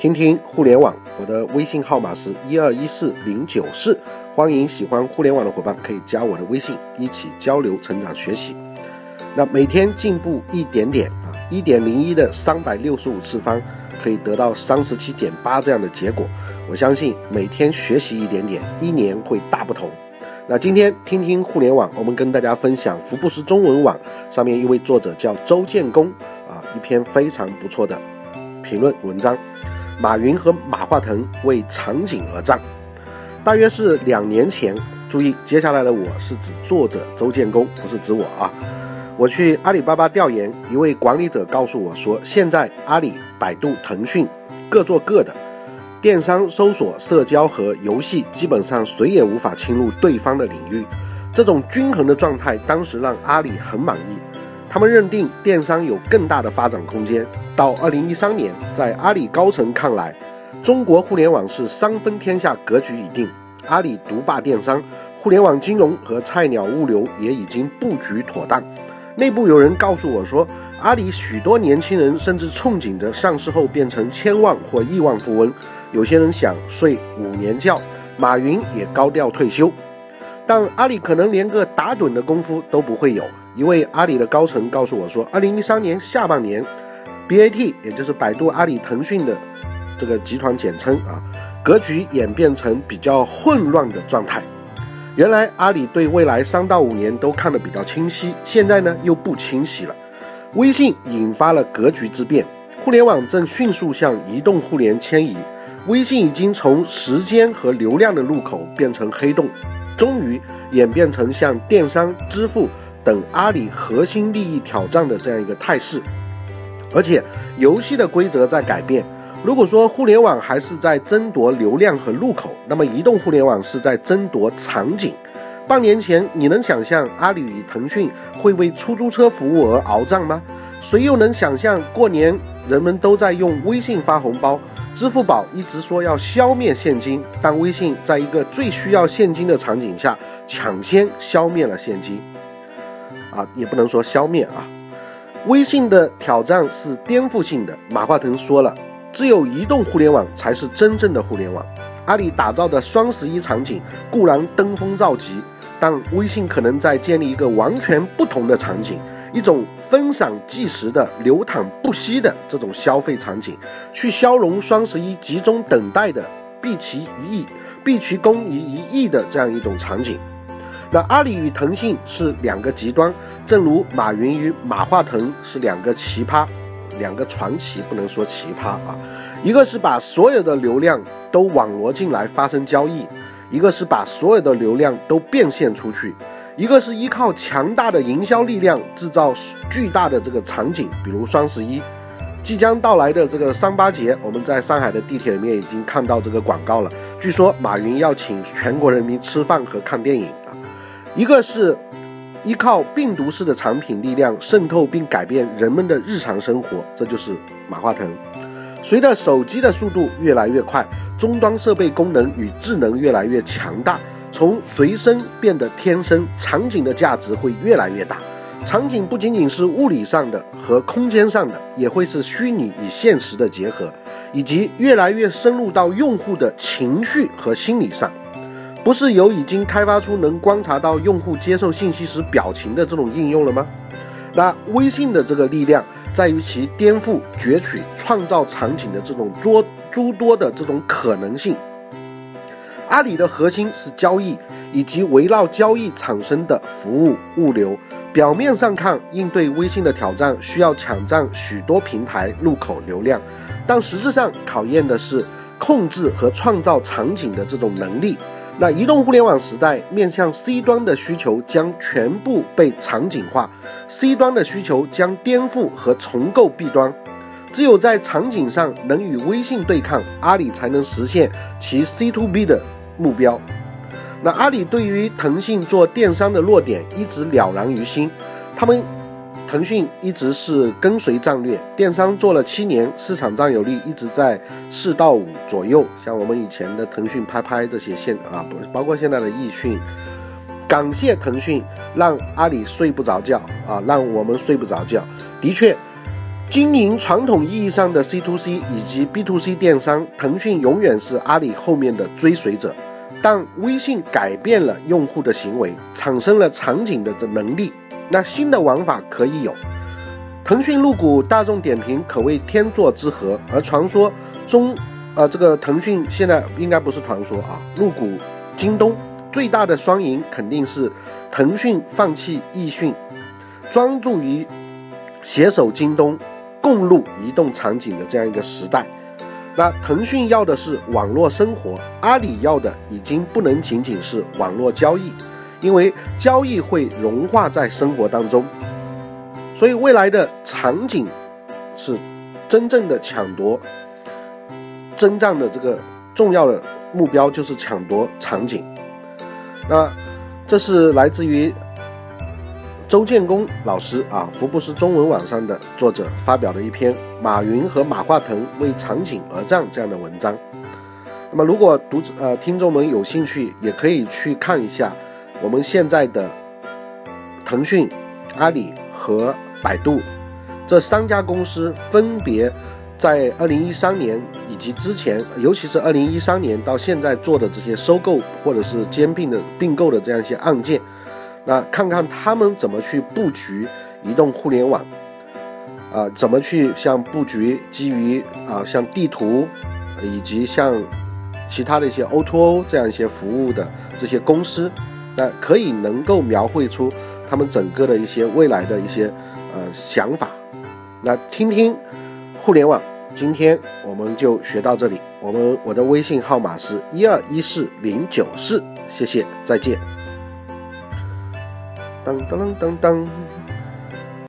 听听互联网，我的微信号码是一二一四零九四，欢迎喜欢互联网的伙伴可以加我的微信，一起交流、成长、学习。那每天进步一点点啊，一点零一的三百六十五次方可以得到三十七点八这样的结果。我相信每天学习一点点，一年会大不同。那今天听听互联网，我们跟大家分享福布斯中文网上面一位作者叫周建功啊，一篇非常不错的评论文章。马云和马化腾为场景而战，大约是两年前。注意，接下来的我是指作者周建功，不是指我啊。我去阿里巴巴调研，一位管理者告诉我说，现在阿里、百度、腾讯各做各的，电商、搜索、社交和游戏基本上谁也无法侵入对方的领域。这种均衡的状态，当时让阿里很满意。他们认定电商有更大的发展空间。到二零一三年，在阿里高层看来，中国互联网是三分天下格局已定，阿里独霸电商、互联网金融和菜鸟物流也已经布局妥当。内部有人告诉我说，阿里许多年轻人甚至憧憬着上市后变成千万或亿万富翁，有些人想睡五年觉，马云也高调退休，但阿里可能连个打盹的功夫都不会有。一位阿里的高层告诉我说，二零一三年下半年，BAT 也就是百度、阿里、腾讯的这个集团简称啊，格局演变成比较混乱的状态。原来阿里对未来三到五年都看得比较清晰，现在呢又不清晰了。微信引发了格局之变，互联网正迅速向移动互联迁移，微信已经从时间和流量的入口变成黑洞，终于演变成向电商支付。等阿里核心利益挑战的这样一个态势，而且游戏的规则在改变。如果说互联网还是在争夺流量和入口，那么移动互联网是在争夺场景。半年前，你能想象阿里与腾讯会为出租车服务而鏖战吗？谁又能想象过年人们都在用微信发红包？支付宝一直说要消灭现金，但微信在一个最需要现金的场景下，抢先消灭了现金。啊，也不能说消灭啊。微信的挑战是颠覆性的。马化腾说了，只有移动互联网才是真正的互联网。阿里打造的双十一场景固然登峰造极，但微信可能在建立一个完全不同的场景，一种分散即时的、流淌不息的这种消费场景，去消融双十一集中等待的毕其一役、毕其功于一役的这样一种场景。那阿里与腾讯是两个极端，正如马云与马化腾是两个奇葩，两个传奇，不能说奇葩啊。一个是把所有的流量都网罗进来发生交易，一个是把所有的流量都变现出去，一个是依靠强大的营销力量制造巨大的这个场景，比如双十一，即将到来的这个三八节，我们在上海的地铁里面已经看到这个广告了。据说马云要请全国人民吃饭和看电影。一个是依靠病毒式的产品力量渗透并改变人们的日常生活，这就是马化腾。随着手机的速度越来越快，终端设备功能与智能越来越强大，从随身变得天生，场景的价值会越来越大。场景不仅仅是物理上的和空间上的，也会是虚拟与现实的结合，以及越来越深入到用户的情绪和心理上。不是有已经开发出能观察到用户接受信息时表情的这种应用了吗？那微信的这个力量在于其颠覆、攫取、创造场景的这种多诸多的这种可能性。阿里的核心是交易以及围绕交易产生的服务物流。表面上看，应对微信的挑战需要抢占许多平台入口流量，但实质上考验的是控制和创造场景的这种能力。那移动互联网时代，面向 C 端的需求将全部被场景化，C 端的需求将颠覆和重构 B 端。只有在场景上能与微信对抗，阿里才能实现其 C to B 的目标。那阿里对于腾讯做电商的落点一直了然于心，他们。腾讯一直是跟随战略，电商做了七年，市场占有率一直在四到五左右。像我们以前的腾讯拍拍这些现啊，不包括现在的易讯，感谢腾讯让阿里睡不着觉啊，让我们睡不着觉。的确，经营传统意义上的 C to C 以及 B to C 电商，腾讯永远是阿里后面的追随者。但微信改变了用户的行为，产生了场景的能力，那新的玩法可以有。腾讯入股大众点评可谓天作之合，而传说中，呃，这个腾讯现在应该不是传说啊，入股京东最大的双赢肯定是腾讯放弃易讯，专注于携手京东。共入移动场景的这样一个时代，那腾讯要的是网络生活，阿里要的已经不能仅仅是网络交易，因为交易会融化在生活当中，所以未来的场景是真正的抢夺增长的这个重要的目标就是抢夺场景，那这是来自于。周建功老师啊，福布斯中文网上的作者发表的一篇《马云和马化腾为场景而战》这样的文章。那么，如果读者呃听众们有兴趣，也可以去看一下我们现在的腾讯、阿里和百度这三家公司分别在二零一三年以及之前，尤其是二零一三年到现在做的这些收购或者是兼并的并购的这样一些案件。那看看他们怎么去布局移动互联网，啊，怎么去像布局基于啊像地图，以及像其他的一些 O2O 这样一些服务的这些公司，那可以能够描绘出他们整个的一些未来的一些呃想法。那听听互联网，今天我们就学到这里。我们我的微信号码是一二一四零九四，谢谢，再见。当当当当当。